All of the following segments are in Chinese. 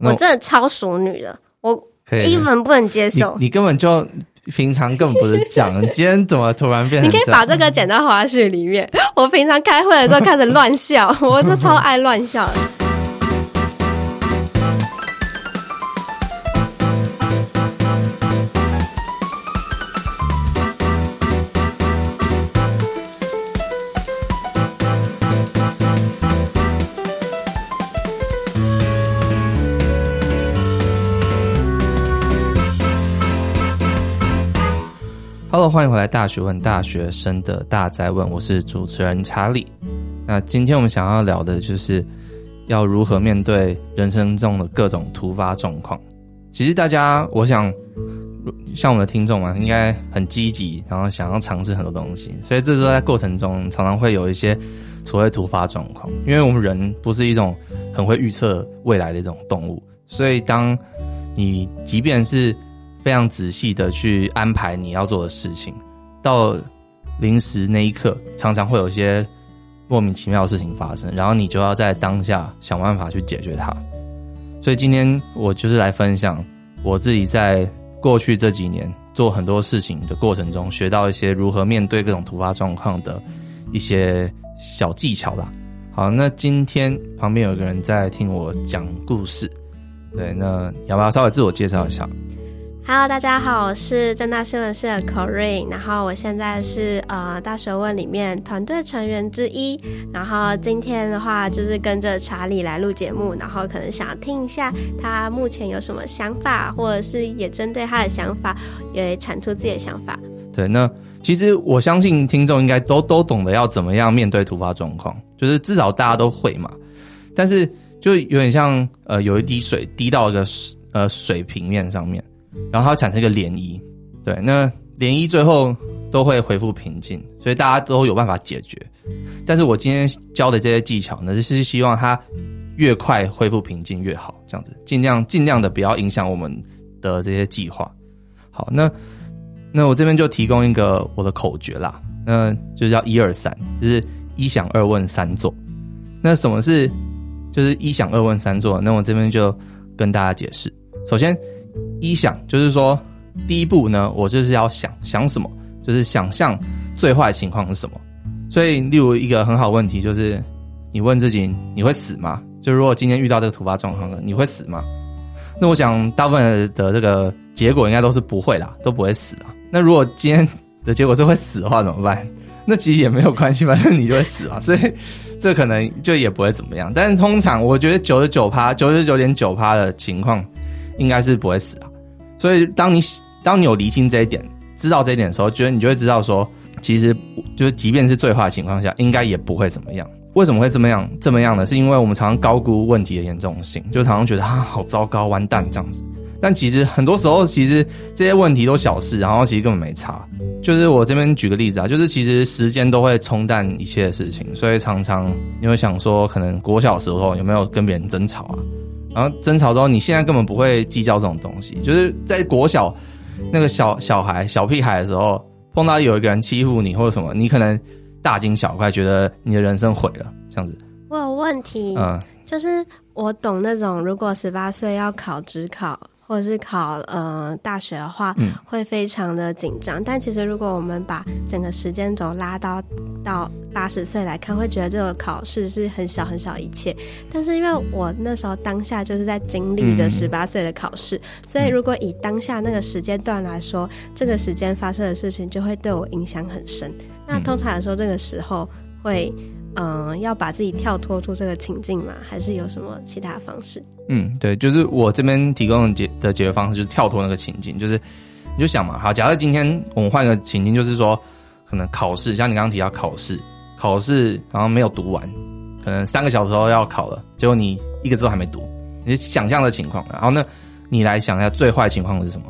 我真的超熟女的，我一文不能接受。你，你根本就平常根本不是讲，你今天 怎么突然变成？你可以把这个剪到花絮里面。我平常开会的时候开始乱笑，我是超爱乱笑的。欢迎回来《大学问》大学生的大哉问，我是主持人查理。那今天我们想要聊的就是要如何面对人生中的各种突发状况。其实大家，我想像我们的听众嘛，应该很积极，然后想要尝试很多东西，所以这时候在过程中常常会有一些所谓突发状况。因为我们人不是一种很会预测未来的一种动物，所以当你即便是非常仔细的去安排你要做的事情，到临时那一刻，常常会有一些莫名其妙的事情发生，然后你就要在当下想办法去解决它。所以今天我就是来分享我自己在过去这几年做很多事情的过程中，学到一些如何面对各种突发状况的一些小技巧啦。好，那今天旁边有一个人在听我讲故事，对，那要不要稍微自我介绍一下？Hello，大家好，我是正大新闻社的 Corin，然后我现在是呃大学问里面团队成员之一，然后今天的话就是跟着查理来录节目，然后可能想听一下他目前有什么想法，或者是也针对他的想法也产出自己的想法。对，那其实我相信听众应该都都懂得要怎么样面对突发状况，就是至少大家都会嘛，但是就有点像呃有一滴水滴到一个呃水平面上面。然后它产生一个涟漪，对，那涟漪最后都会恢复平静，所以大家都有办法解决。但是我今天教的这些技巧呢，是希望它越快恢复平静越好，这样子尽量尽量的不要影响我们的这些计划。好，那那我这边就提供一个我的口诀啦，那就叫一二三，就是一想二问三做。那什么是就是一想二问三做？那我这边就跟大家解释，首先。一想就是说，第一步呢，我就是要想想什么，就是想象最坏的情况是什么。所以，例如一个很好问题就是，你问自己，你会死吗？就如果今天遇到这个突发状况了，你会死吗？那我想大部分的这个结果应该都是不会啦，都不会死啊。那如果今天的结果是会死的话怎么办？那其实也没有关系，反正你就会死啊。所以这可能就也不会怎么样。但是通常我觉得九十九趴、九十九点九趴的情况。应该是不会死啊，所以当你当你有厘清这一点，知道这一点的时候，觉得你就会知道说，其实就是即便是最坏的情况下，应该也不会怎么样。为什么会这么样？这么样呢？是因为我们常常高估问题的严重性，就常常觉得啊，好糟糕，完蛋这样子。但其实很多时候，其实这些问题都小事，然后其实根本没差。就是我这边举个例子啊，就是其实时间都会冲淡一切的事情，所以常常你会想说，可能国小时候有没有跟别人争吵啊？然后争吵之后，你现在根本不会计较这种东西。就是在国小那个小小孩、小屁孩的时候，碰到有一个人欺负你或者什么，你可能大惊小怪，觉得你的人生毁了这样子。我有问题，嗯，就是我懂那种，如果十八岁要考职考。或者是考呃大学的话，会非常的紧张。嗯。但其实如果我们把整个时间轴拉到到八十岁来看，会觉得这个考试是很小很小一切。但是因为我那时候当下就是在经历着十八岁的考试，嗯，所以如果以当下那个时间段来说，这个时间发生的事情就会对我影响很深。那通常来说，这个时候会。嗯，要把自己跳脱出这个情境吗？还是有什么其他方式？嗯，对，就是我这边提供的解的解决方式，就是跳脱那个情境，就是你就想嘛，好，假设今天我们换个情境，就是说可能考试，像你刚刚提到考试，考试然后没有读完，可能三个小时后要考了，结果你一个字都还没读，你想象的情况，然后呢，你来想一下最坏情况是什么？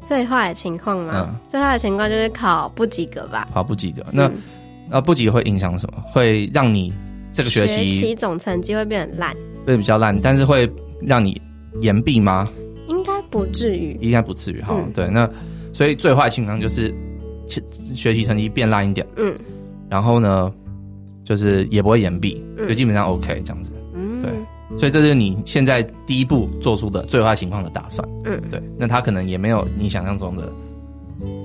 最坏的情况吗？嗯，最坏的情况就是考不及格吧？考不及格，那。嗯那不及格会影响什么？会让你这个学期学期总成绩会变很烂，会比较烂，但是会让你延毕吗？应该不至于，应该不至于。哈，嗯、对，那所以最坏情况就是学习成绩变烂一点，嗯，然后呢，就是也不会延毕，就基本上 OK 这样子，嗯，对。所以这是你现在第一步做出的最坏情况的打算。嗯，对。那他可能也没有你想象中的，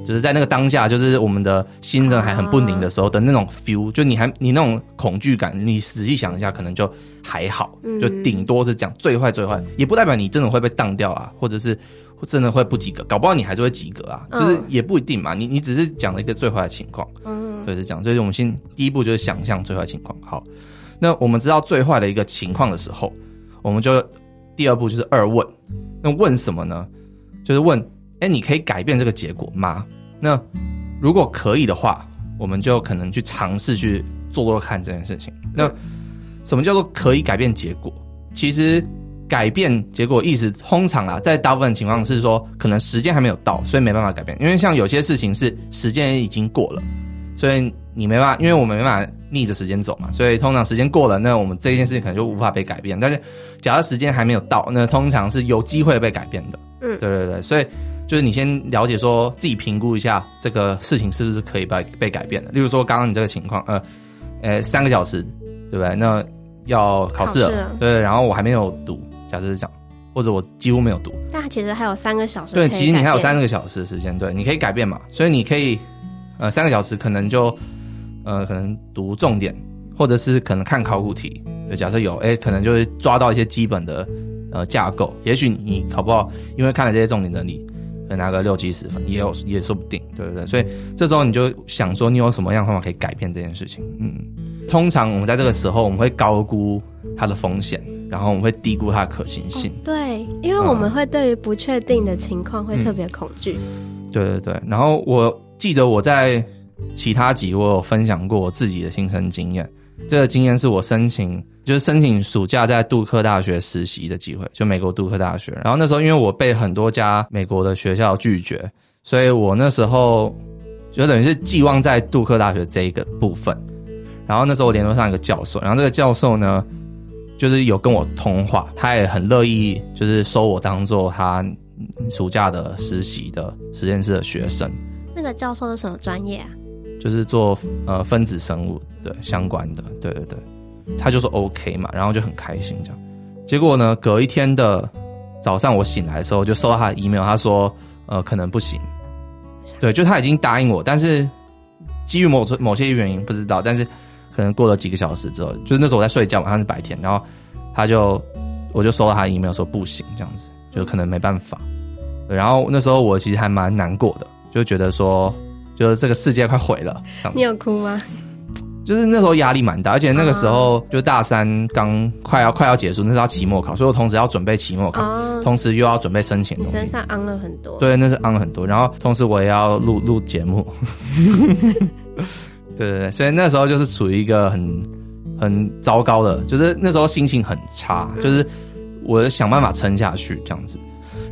就是在那个当下，就是我们的心神还很不宁的时候的那种 feel，就你还你那种恐惧感，你仔细想一下，可能就还好，就顶多是讲最坏最坏，也不代表你真的会被当掉啊，或者是真的会不及格，搞不好你还是会及格啊，就是也不一定嘛。你你只是讲了一个最坏的情况，嗯，对，是这样。所以我们先第一步就是想象最坏情况，好。那我们知道最坏的一个情况的时候，我们就第二步就是二问。那问什么呢？就是问，哎，你可以改变这个结果吗？那如果可以的话，我们就可能去尝试去做做看这件事情。那什么叫做可以改变结果？其实改变结果意思通常啊，在大部分情况是说，可能时间还没有到，所以没办法改变。因为像有些事情是时间已经过了，所以你没办法，因为我们没办法。逆着时间走嘛，所以通常时间过了，那我们这件事情可能就无法被改变。但是，假如时间还没有到，那通常是有机会被改变的。嗯，对对对，所以就是你先了解说自己评估一下这个事情是不是可以被被改变的。例如说，刚刚你这个情况，呃，呃，三个小时，对不对？那要考试了，了对，然后我还没有读，假设是这样，或者我几乎没有读，但其实还有三个小时。对，其实你还有三个小时的时间，对，你可以改变嘛。所以你可以，呃，三个小时可能就。呃，可能读重点，或者是可能看考古题。就假设有，哎、欸，可能就会抓到一些基本的呃架构。也许你考不好，因为看了这些重点整理，可能拿个六七十分，也有也说不定，对不对？所以这时候你就想说，你有什么样的方法可以改变这件事情？嗯，通常我们在这个时候，我们会高估它的风险，然后我们会低估它的可行性。哦、对，因为我们会对于不确定的情况会特别恐惧、嗯。对对对，然后我记得我在。其他集我有分享过我自己的亲身经验，这个经验是我申请，就是申请暑假在杜克大学实习的机会，就美国杜克大学。然后那时候因为我被很多家美国的学校拒绝，所以我那时候就等于是寄望在杜克大学这一个部分。然后那时候我联络上一个教授，然后这个教授呢，就是有跟我通话，他也很乐意就是收我当做他暑假的实习的实验室的学生。那个教授是什么专业啊？就是做呃分子生物的相关的，对对对，他就说 OK 嘛，然后就很开心这样。结果呢，隔一天的早上我醒来的时候，就收到他的 email，他说呃可能不行，对，就他已经答应我，但是基于某某些原因不知道，但是可能过了几个小时之后，就是那时候我在睡觉，晚上是白天，然后他就我就收到他的 email 说不行这样子，就可能没办法。然后那时候我其实还蛮难过的，就觉得说。就是这个世界快毁了，你有哭吗？就是那时候压力蛮大，而且那个时候就大三刚快要快要结束，那时候要期末考，所以我同时要准备期末考，哦、同时又要准备申请。你身上昂了很多。对，那是昂了很多，然后同时我也要录录节目。对对对，所以那时候就是处于一个很很糟糕的，就是那时候心情很差，就是我想办法撑下去这样子。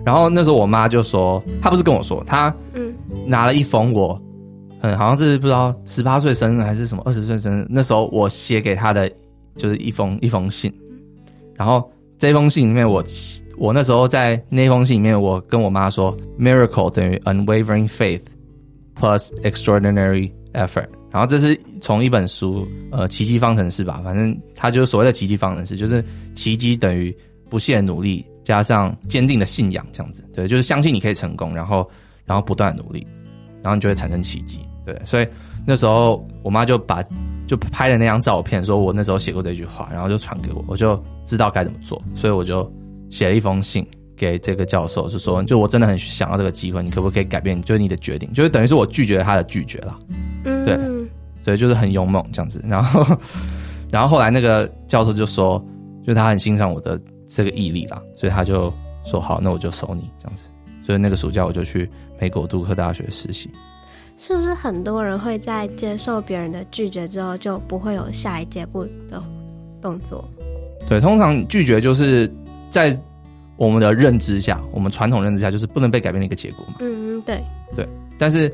然后那时候我妈就说，她不是跟我说，她嗯拿了一封我。嗯，好像是不知道十八岁生日还是什么二十岁生日，那时候我写给他的就是一封一封信，然后这封信里面我我那时候在那封信里面我跟我妈说，miracle 等于 unwavering faith plus extraordinary effort，然后这是从一本书呃奇迹方程式吧，反正它就是所谓的奇迹方程式，就是奇迹等于不懈努力加上坚定的信仰这样子，对，就是相信你可以成功，然后然后不断努力，然后你就会产生奇迹。对，所以那时候我妈就把就拍了那张照片，说我那时候写过这句话，然后就传给我，我就知道该怎么做，所以我就写了一封信给这个教授，是说就我真的很想要这个机会，你可不可以改变？就是你的决定，就是等于是我拒绝了他的拒绝了。嗯，对，所以就是很勇猛这样子。然后，然后后来那个教授就说，就他很欣赏我的这个毅力啦，所以他就说好，那我就收你这样子。所以那个暑假我就去美国杜克大学实习。是不是很多人会在接受别人的拒绝之后，就不会有下一阶步的动作？对，通常拒绝就是在我们的认知下，我们传统认知下，就是不能被改变的一个结果嘛。嗯，对，对。但是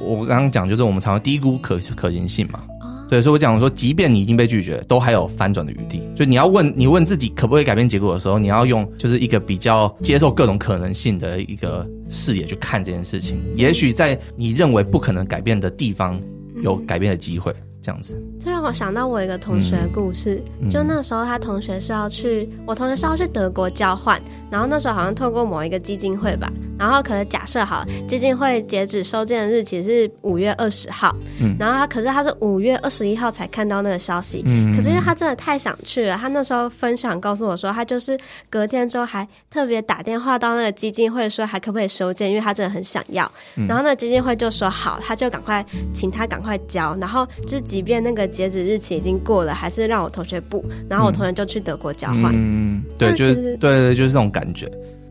我刚刚讲，就是我们常常低估可可行性嘛。对，所以我讲说，即便你已经被拒绝，都还有翻转的余地。就你要问，你问自己可不可以改变结果的时候，你要用就是一个比较接受各种可能性的一个视野去看这件事情。也许在你认为不可能改变的地方，有改变的机会。这样子。这让我想到我一个同学的故事，嗯、就那时候他同学是要去，我同学是要去德国交换，然后那时候好像透过某一个基金会吧。然后可能假设好，基金会截止收件的日期是五月二十号，嗯，然后他可是他是五月二十一号才看到那个消息，嗯，可是因为他真的太想去了，他那时候分享告诉我说，他就是隔天之后还特别打电话到那个基金会说还可不可以收件，因为他真的很想要，嗯，然后那个基金会就说好，他就赶快请他赶快交，然后就是即便那个截止日期已经过了，还是让我同学补，然后我同学就去德国交换，嗯，对，就是对对对，就是这种感觉，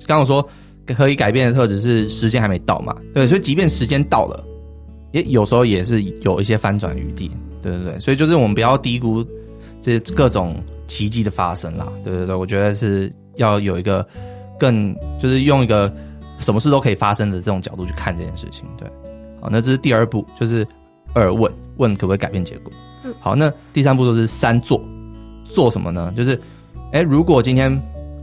刚刚我说。可以改变的特质是时间还没到嘛？对，所以即便时间到了，也有时候也是有一些翻转余地。对对对，所以就是我们不要低估这各种奇迹的发生啦。对对对，我觉得是要有一个更就是用一个什么事都可以发生的这种角度去看这件事情。对，好，那这是第二步，就是二问问可不可以改变结果。嗯，好，那第三步就是三做做什么呢？就是哎、欸，如果今天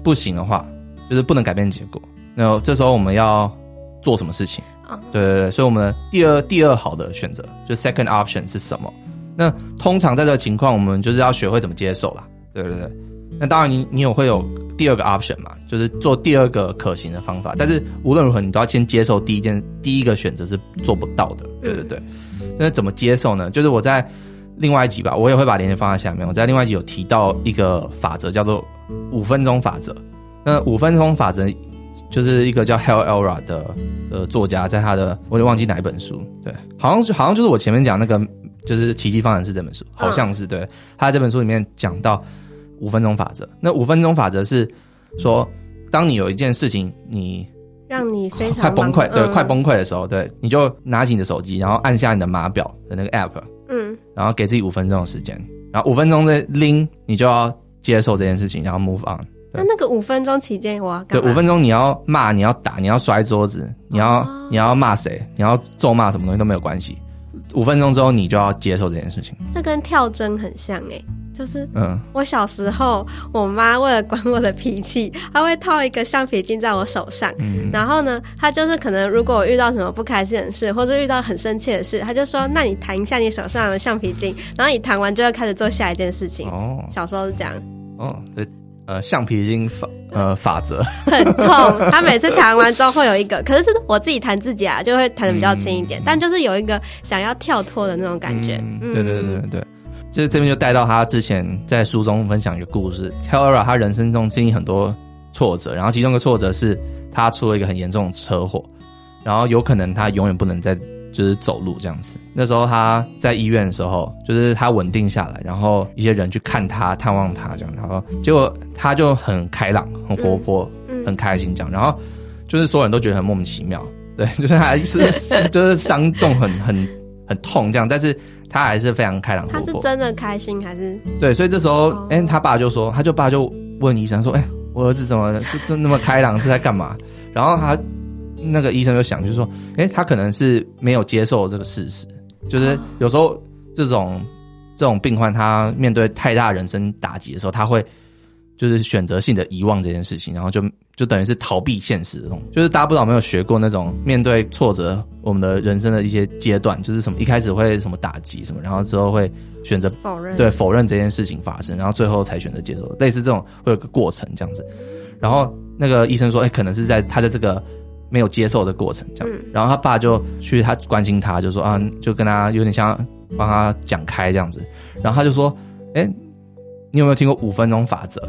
不行的话，就是不能改变结果。那这时候我们要做什么事情？啊，对对对，所以我们的第二第二好的选择就 second option 是什么？那通常在这个情况，我们就是要学会怎么接受啦。对对对，那当然你你有会有第二个 option 嘛，就是做第二个可行的方法。但是无论如何，你都要先接受第一件第一个选择是做不到的。对对对，那怎么接受呢？就是我在另外一集吧，我也会把链接放在下面。我在另外一集有提到一个法则，叫做五分钟法则。那五分钟法则。就是一个叫 Hal Elrod 的呃作家，在他的我也忘记哪一本书，对，好像是好像就是我前面讲那个就是奇迹方程式这本书，好像是对。他在这本书里面讲到五分钟法则，那五分钟法则是说，当你有一件事情你让你非常快崩溃，对，快崩溃的时候，对，你就拿起你的手机，然后按下你的码表的那个 App，嗯，然后给自己五分钟的时间，然后五分钟的拎，你就要接受这件事情，然后 move on。那那个五分钟期间，我要干五分钟你要骂，你要打，你要摔桌子，你要、哦、你要骂谁，你要咒骂什么东西都没有关系。五分钟之后，你就要接受这件事情。这跟跳针很像诶、欸，就是嗯，我小时候，我妈为了管我的脾气，她会套一个橡皮筋在我手上，嗯、然后呢，她就是可能如果我遇到什么不开心的事，或者遇到很生气的事，她就说：“那你弹一下你手上的橡皮筋，然后你弹完就要开始做下一件事情。”哦，小时候是这样。哦，对。呃，橡皮筋法呃法则很痛，他每次弹完之后会有一个，可是是我自己弹自己啊，就会弹的比较轻一点，嗯、但就是有一个想要跳脱的那种感觉。嗯嗯、对对对对，这这边就带到他之前在书中分享一个故事 Elrod 他人生中经历很多挫折，然后其中一个挫折是他出了一个很严重的车祸，然后有可能他永远不能再。就是走路这样子。那时候他在医院的时候，就是他稳定下来，然后一些人去看他、探望他这样，然后结果他就很开朗、很活泼、嗯、很开心这样。然后就是所有人都觉得很莫名其妙，对，就是他还是 就是伤重很很很痛这样，但是他还是非常开朗活泼。他是真的开心还是？对，所以这时候，哎、哦欸，他爸就说，他就爸就问医生说，哎、欸，我儿子怎么就那么开朗，是在干嘛？然后他。那个医生就想，就是说，哎、欸，他可能是没有接受这个事实，就是有时候这种这种病患，他面对太大人生打击的时候，他会就是选择性的遗忘这件事情，然后就就等于是逃避现实的那种。就是大家不知道有没有学过那种面对挫折，我们的人生的一些阶段，就是什么一开始会什么打击什么，然后之后会选择否认，对，否认这件事情发生，然后最后才选择接受，类似这种会有个过程这样子。然后那个医生说，哎、欸，可能是在他的这个。没有接受的过程，这样，然后他爸就去他关心他，就说啊，就跟他有点像帮他讲开这样子，然后他就说，哎，你有没有听过五分钟法则？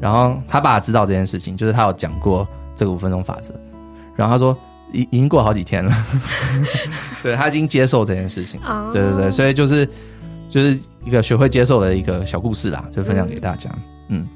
然后他爸知道这件事情，就是他有讲过这个五分钟法则，然后他说已已经过好几天了，对，他已经接受这件事情，对对对，所以就是就是一个学会接受的一个小故事啦，就分享给大家，嗯。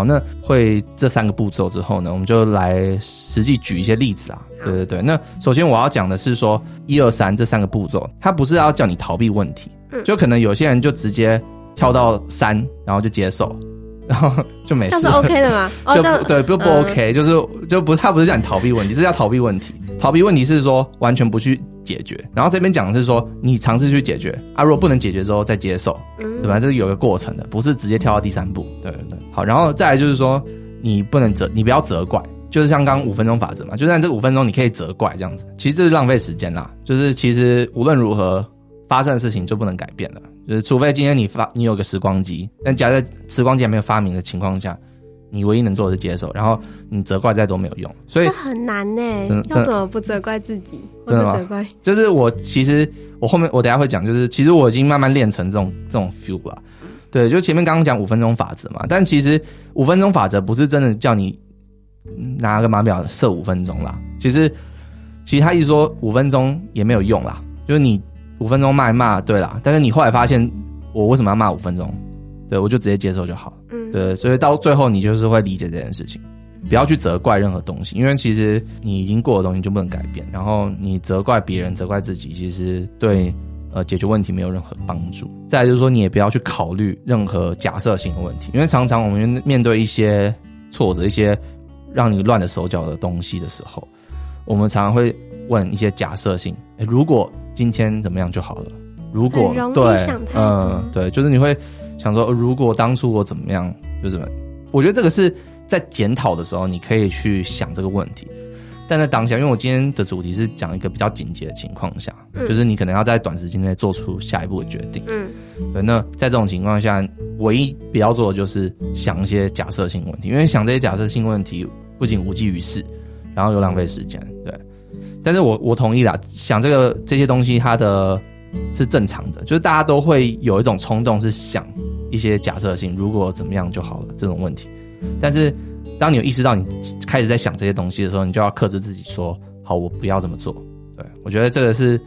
好，那会这三个步骤之后呢，我们就来实际举一些例子啊。对对对，那首先我要讲的是说，一二三这三个步骤，它不是要叫你逃避问题，就可能有些人就直接跳到三，然后就接受，然后就没事。这是 OK 的吗？哦，这对，不不 OK，就是就不，他不是叫你逃避问题，是叫逃避问题。逃避问题是说完全不去解决，然后这边讲的是说你尝试去解决啊，如果不能解决之后再接受，对吧？这是有个过程的，不是直接跳到第三步。对对对，好，然后再来就是说你不能责，你不要责怪，就是像刚刚五分钟法则嘛，就算这五分钟你可以责怪这样子，其实这是浪费时间啦。就是其实无论如何，发生的事情就不能改变了，就是除非今天你发你有个时光机，但假设时光机还没有发明的情况下，你唯一能做的是接受，然后你责怪再多没有用，所以这很难呢。要怎么不责怪自己？真的责怪？就是我其实我后面我等下会讲，就是其实我已经慢慢练成这种这种 feel 了。对，就前面刚刚讲五分钟法则嘛，但其实五分钟法则不是真的叫你拿个码表设五分钟啦。其实其实他一说五分钟也没有用啦，就是你。五分钟骂一骂，对啦，但是你后来发现我为什么要骂五分钟？对，我就直接接受就好。嗯，对，所以到最后你就是会理解这件事情，不要去责怪任何东西，因为其实你已经过的东西就不能改变。然后你责怪别人、责怪自己，其实对呃解决问题没有任何帮助。再来就是说，你也不要去考虑任何假设性的问题，因为常常我们面对一些挫折、一些让你乱了手脚的东西的时候，我们常常会。问一些假设性，欸，如果今天怎么样就好了。如果对，嗯，对，就是你会想说，如果当初我怎么样，就怎么。我觉得这个是在检讨的时候，你可以去想这个问题。但在当下，因为我今天的主题是讲一个比较紧急的情况下，嗯，就是你可能要在短时间内做出下一步的决定。嗯，对。那在这种情况下，唯一不要做的就是想一些假设性问题，因为想这些假设性问题不仅无济于事，然后又浪费时间。对。但是我我同意啦，想这个这些东西，它的是正常的，就是大家都会有一种冲动，是想一些假设性，如果怎么样就好了这种问题。但是当你有意识到你开始在想这些东西的时候，你就要克制自己说，好，我不要这么做。对，我觉得这个是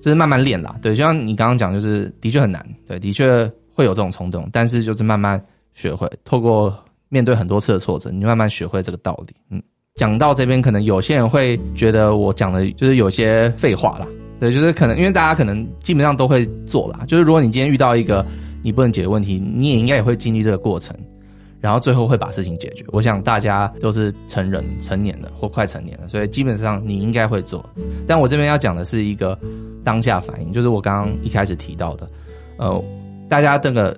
这是慢慢练啦。对，就像你刚刚讲，就是的确很难，对，的确会有这种冲动，但是就是慢慢学会，透过面对很多次的挫折，你慢慢学会这个道理，嗯。讲到这边，可能有些人会觉得我讲的就是有些废话啦。对，就是可能因为大家可能基本上都会做啦。就是如果你今天遇到一个你不能解决问题，你也应该也会经历这个过程，然后最后会把事情解决。我想大家都是成人、成年的或快成年了，所以基本上你应该会做。但我这边要讲的是一个当下反应，就是我刚刚一开始提到的，呃，大家这个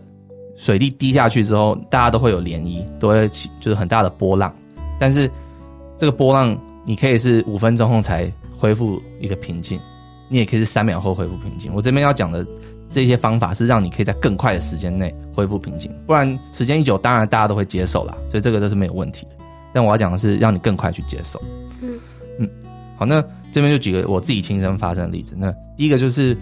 水滴滴下去之后，大家都会有涟漪，都会起就是很大的波浪，但是。这个波浪，你可以是五分钟后才恢复一个平静，你也可以是三秒后恢复平静。我这边要讲的这些方法是让你可以在更快的时间内恢复平静，不然时间一久，当然大家都会接受啦，所以这个都是没有问题。但我要讲的是让你更快去接受。嗯嗯，好，那这边就举个我自己亲身发生的例子。那第一个就是。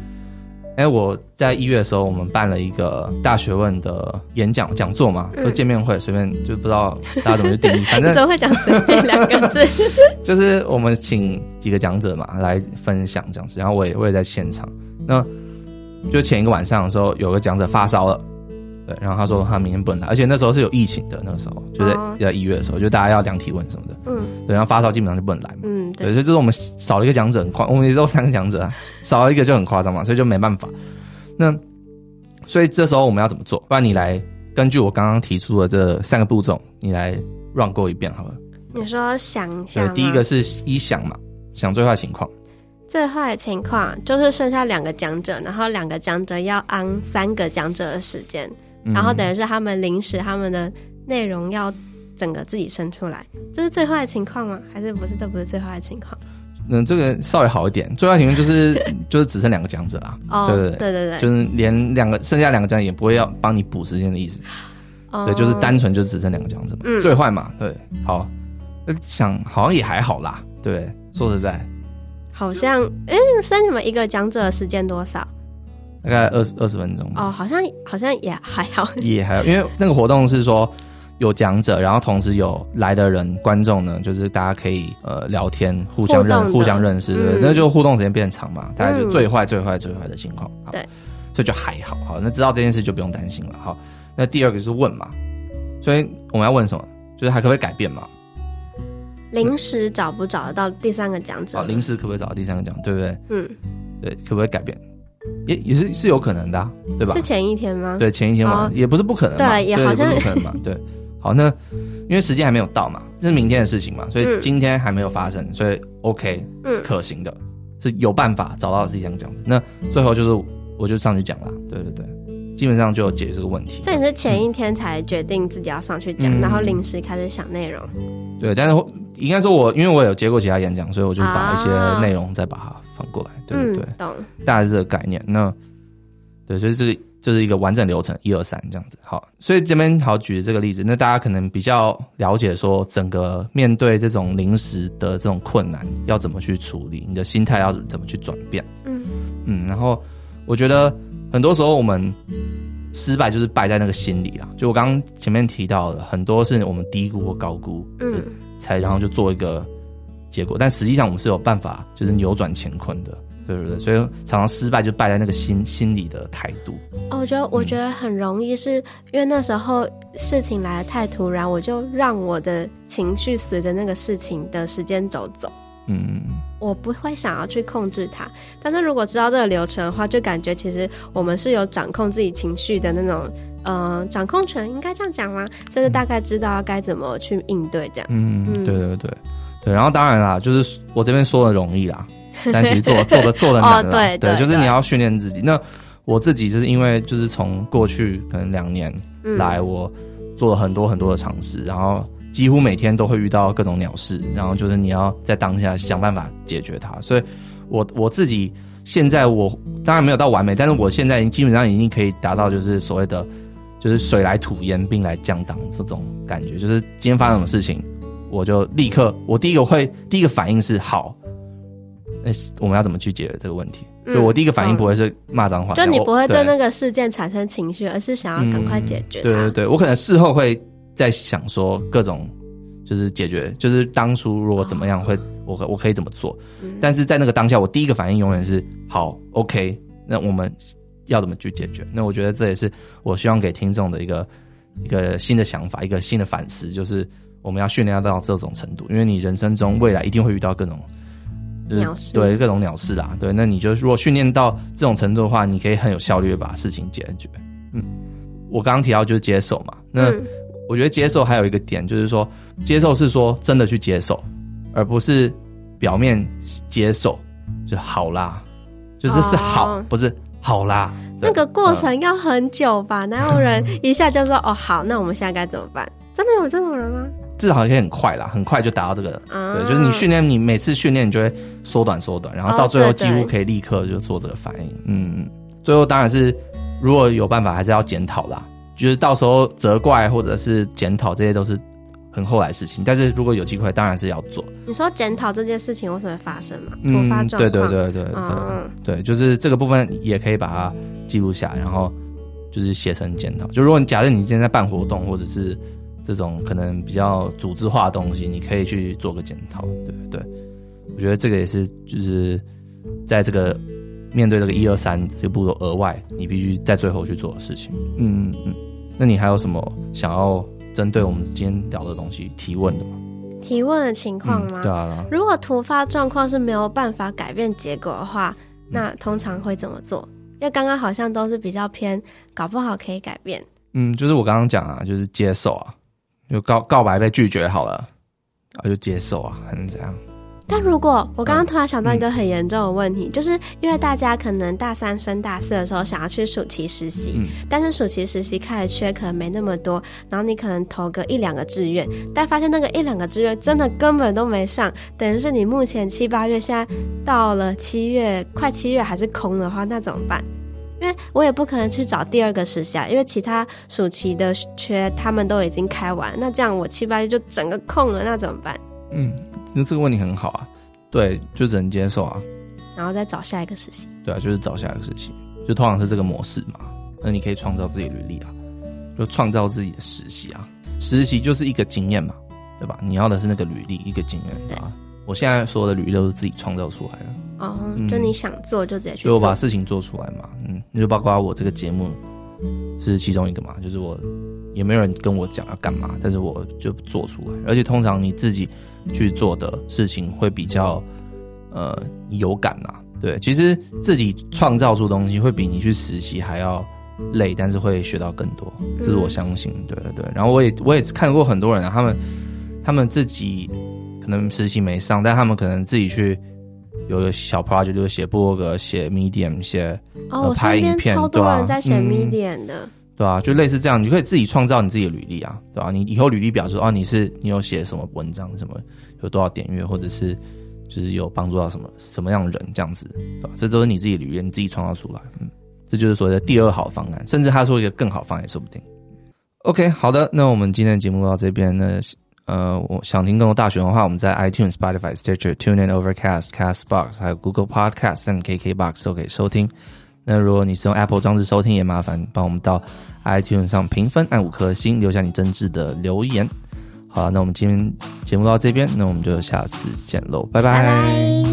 哎、欸，我在一月的时候，我们办了一个大学问的演讲讲座嘛，就见面会，随便就不知道大家怎么去定义，反正怎么会讲随便两个字？就是我们请几个讲者嘛来分享这样子，然后我也我也在现场。那就前一个晚上的时候，有个讲者发烧了。对，然后他说他明天不能来，而且那时候是有疫情的，那个时候就在在一月的时候，就大家要量体温什么的。嗯，对，然后发烧基本上就不能来嘛。嗯，对，所以就是我们少了一个讲者很夸，我们也只有三个讲者啊，少了一个就很夸张嘛，所以就没办法。那所以这时候我们要怎么做？不然你来根据我刚刚提出的这三个步骤，你来 run 过一遍好了。你说想想，对，第一个是一想嘛，想最坏情况。最坏的情况就是剩下两个讲者，然后两个讲者要按三个讲者的时间。然后等于是他们临时他们的内容要整个自己生出来，这是最坏的情况吗？还是不是？这不是最坏的情况。嗯，这个稍微好一点。最坏情况就是 就是只剩两个讲者啊。哦，对对对对对，就是连两个剩下两个讲者也不会要帮你补时间的意思。哦，对，就是单纯就只剩两个讲者嘛。嗯，最坏嘛，对。好，想好像也还好啦。对，说实在，好像哎，剩你们一个讲者的时间多少？大概二十二十分钟哦，好像好像也还好，也还好，因为那个活动是说有讲者，然后同时有来的人观众呢，就是大家可以呃聊天，互相认互相认识，对，嗯、那就互动时间变长嘛，大概就最坏最坏最坏的情况，对，所以就还好，好，那知道这件事就不用担心了，好，那第二个就是问嘛，所以我们要问什么？就是还可不可以改变嘛？临时找不找得到第三个讲者？哦，临时可不可以找到第三个讲，对不对？嗯，对，可不可以改变？也也是是有可能的，啊，对吧？是前一天吗？对，前一天嘛，也不是不可能嘛。对，也好像不可能嘛。对，好，那因为时间还没有到嘛，这是明天的事情嘛，所以今天还没有发生，所以 OK，是可行的，是有办法找到自己想讲的。那最后就是我就上去讲了，对对对，基本上就解决这个问题。所以你是前一天才决定自己要上去讲，然后临时开始想内容。对，但是应该说我因为我有接过其他演讲，所以我就把一些内容再把它放。过来，对不对？嗯、懂，大概是这个概念。那对，所以这就是一个完整流程，一二三这样子。好，所以这边好举的这个例子，那大家可能比较了解说，整个面对这种临时的这种困难，要怎么去处理，你的心态要怎么去转变。嗯嗯，然后我觉得很多时候我们失败就是败在那个心里啊。就我刚刚前面提到的，很多是我们低估或高估，嗯，才然后就做一个结果，但实际上我们是有办法就是扭转乾坤的。对不对？所以常常失败就败在那个心心理的态度。哦，我觉得我觉得很容易，是因为那时候事情来的太突然，我就让我的情绪随着那个事情的时间走走。嗯，我不会想要去控制它。但是如果知道这个流程的话，就感觉其实我们是有掌控自己情绪的那种，呃，掌控权，应该这样讲吗？就是大概知道该怎么去应对这样。嗯，对对对对。然后当然啦，就是我这边说的容易啦。但其实做做的做的难了，哦、对，对，对，就是你要训练自己。那我自己就是因为就是从过去可能两年来，我做了很多很多的尝试，然后几乎每天都会遇到各种鸟事，然后就是你要在当下想办法解决它。所以我我自己现在我当然没有到完美，但是我现在基本上已经可以达到就是所谓的就是水来土掩，兵来将挡这种感觉。就是今天发生什么事情，我就立刻我第一个会第一个反应是好。那我们要怎么去解决这个问题？就我第一个反应不会是骂脏话，就你不会对那个事件产生情绪，而是想要赶快解决。对对对，我可能事后会在想说各种就是解决，就是当初如果怎么样会我我可以怎么做，但是在那个当下，我第一个反应永远是好 OK，那我们要怎么去解决？那我觉得这也是我希望给听众的一个一个新的想法，一个新的反思，就是我们要训练到这种程度，因为你人生中未来一定会遇到各种。就是对各种鸟事啦，对，那你就如果训练到这种程度的话，你可以很有效率的把事情解决。嗯，我刚刚提到就是接受嘛，那我觉得接受还有一个点就是说，接受是说真的去接受，而不是表面接受就好啦，就是是好，不是好啦。那个过程要很久吧？哪有人一下就说哦好，那我们现在该怎么办？真的有这种人吗？至少可以很快啦，很快就达到这个。嗯、对，就是你训练，你每次训练，你就会缩短缩短，然后到最后几乎可以立刻就做这个反应。哦、对对嗯，最后当然是如果有办法，还是要检讨啦。就是到时候责怪或者是检讨，这些都是很后来的事情。但是如果有机会，当然是要做。你说检讨这件事情为什么会发生嘛？突发状况。对对对对对，嗯、对，就是这个部分也可以把它记录下来，然后就是写成检讨。就如果你假设你今天在办活动，或者是。这种可能比较组织化的东西，你可以去做个检讨，对对。我觉得这个也是，就是在这个面对这个一二三这个步骤额外，你必须在最后去做的事情。嗯嗯嗯。那你还有什么想要针对我们今天聊的东西提问的吗？提问的情况吗？嗯、对啊。如果突发状况是没有办法改变结果的话，那通常会怎么做？因为刚刚好像都是比较偏，搞不好可以改变。嗯，就是我刚刚讲啊，就是接受啊。就告告白被拒绝好了，然后就接受啊，还能怎样？但如果我刚刚突然想到一个很严重的问题，嗯、就是因为大家可能大三升大四的时候想要去暑期实习，嗯、但是暑期实习开的缺可能没那么多，然后你可能投个一两个志愿，但发现那个一两个志愿真的根本都没上，等于是你目前七八月现在到了七月快七月还是空的话，那怎么办？因为我也不可能去找第二个实习啊，因为其他暑期的缺他们都已经开完，那这样我七八月就整个空了，那怎么办？嗯，那这个问题很好啊，对，就只能接受啊，然后再找下一个实习。对啊，就是找下一个实习，就通常是这个模式嘛。那你可以创造自己的履历啊，就创造自己的实习啊，实习就是一个经验嘛，对吧？你要的是那个履历，一个经验，对吧？我现在所有的履历都是自己创造出来的。哦，就你想做就直接去做，就我把事情做出来嘛，嗯，就包括我这个节目是其中一个嘛，就是我也没有人跟我讲要干嘛，但是我就做出来，而且通常你自己去做的事情会比较呃有感呐，对，其实自己创造出东西会比你去实习还要累，但是会学到更多，这是我相信，对对对。然后我也我也看过很多人啊，他们他们自己可能实习没上，但他们可能自己去。有个小 project 就是写部落格、写 Medium、写哦，拍影片，超多人在写 Medium 的，对啊，就类似这样，你可以自己创造你自己的履历啊，对吧、啊？你以后履历表说哦，你是你有写什么文章，什么有多少点阅，或者是就是有帮助到什么什么样的人这样子，对吧？这都是你自己履历，你自己创造出来，嗯，这就是所谓的第二好方案，甚至他说一个更好方案也说不定。OK，好的，那我们今天的节目到这边呢，呃，我想听更多大学文化，我们在 iTunes、Spotify、Stitcher、TuneIn、Overcast、Castbox，还有 Google Podcast 和 KKBox 都可以收听。那如果你是用 Apple 装置收听，也麻烦帮我们到 iTunes 上评分，按五颗星，留下你真挚的留言。好，那我们今天节目到这边，那我们就下次见喽，拜拜。拜拜。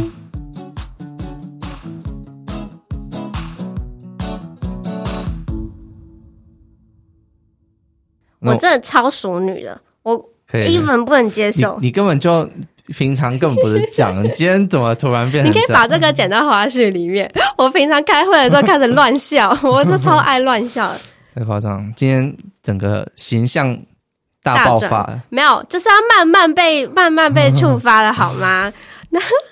我真的超熟女的，我一文不能接受。你，你根本就平常根本不是这样今天怎么突然变成？你可以把这个剪到花絮里面。我平常开会的时候开始乱笑，我是超爱乱笑的。太夸张，今天整个形象。大爆发，没有，就是要慢慢被慢慢被触发的好吗？那。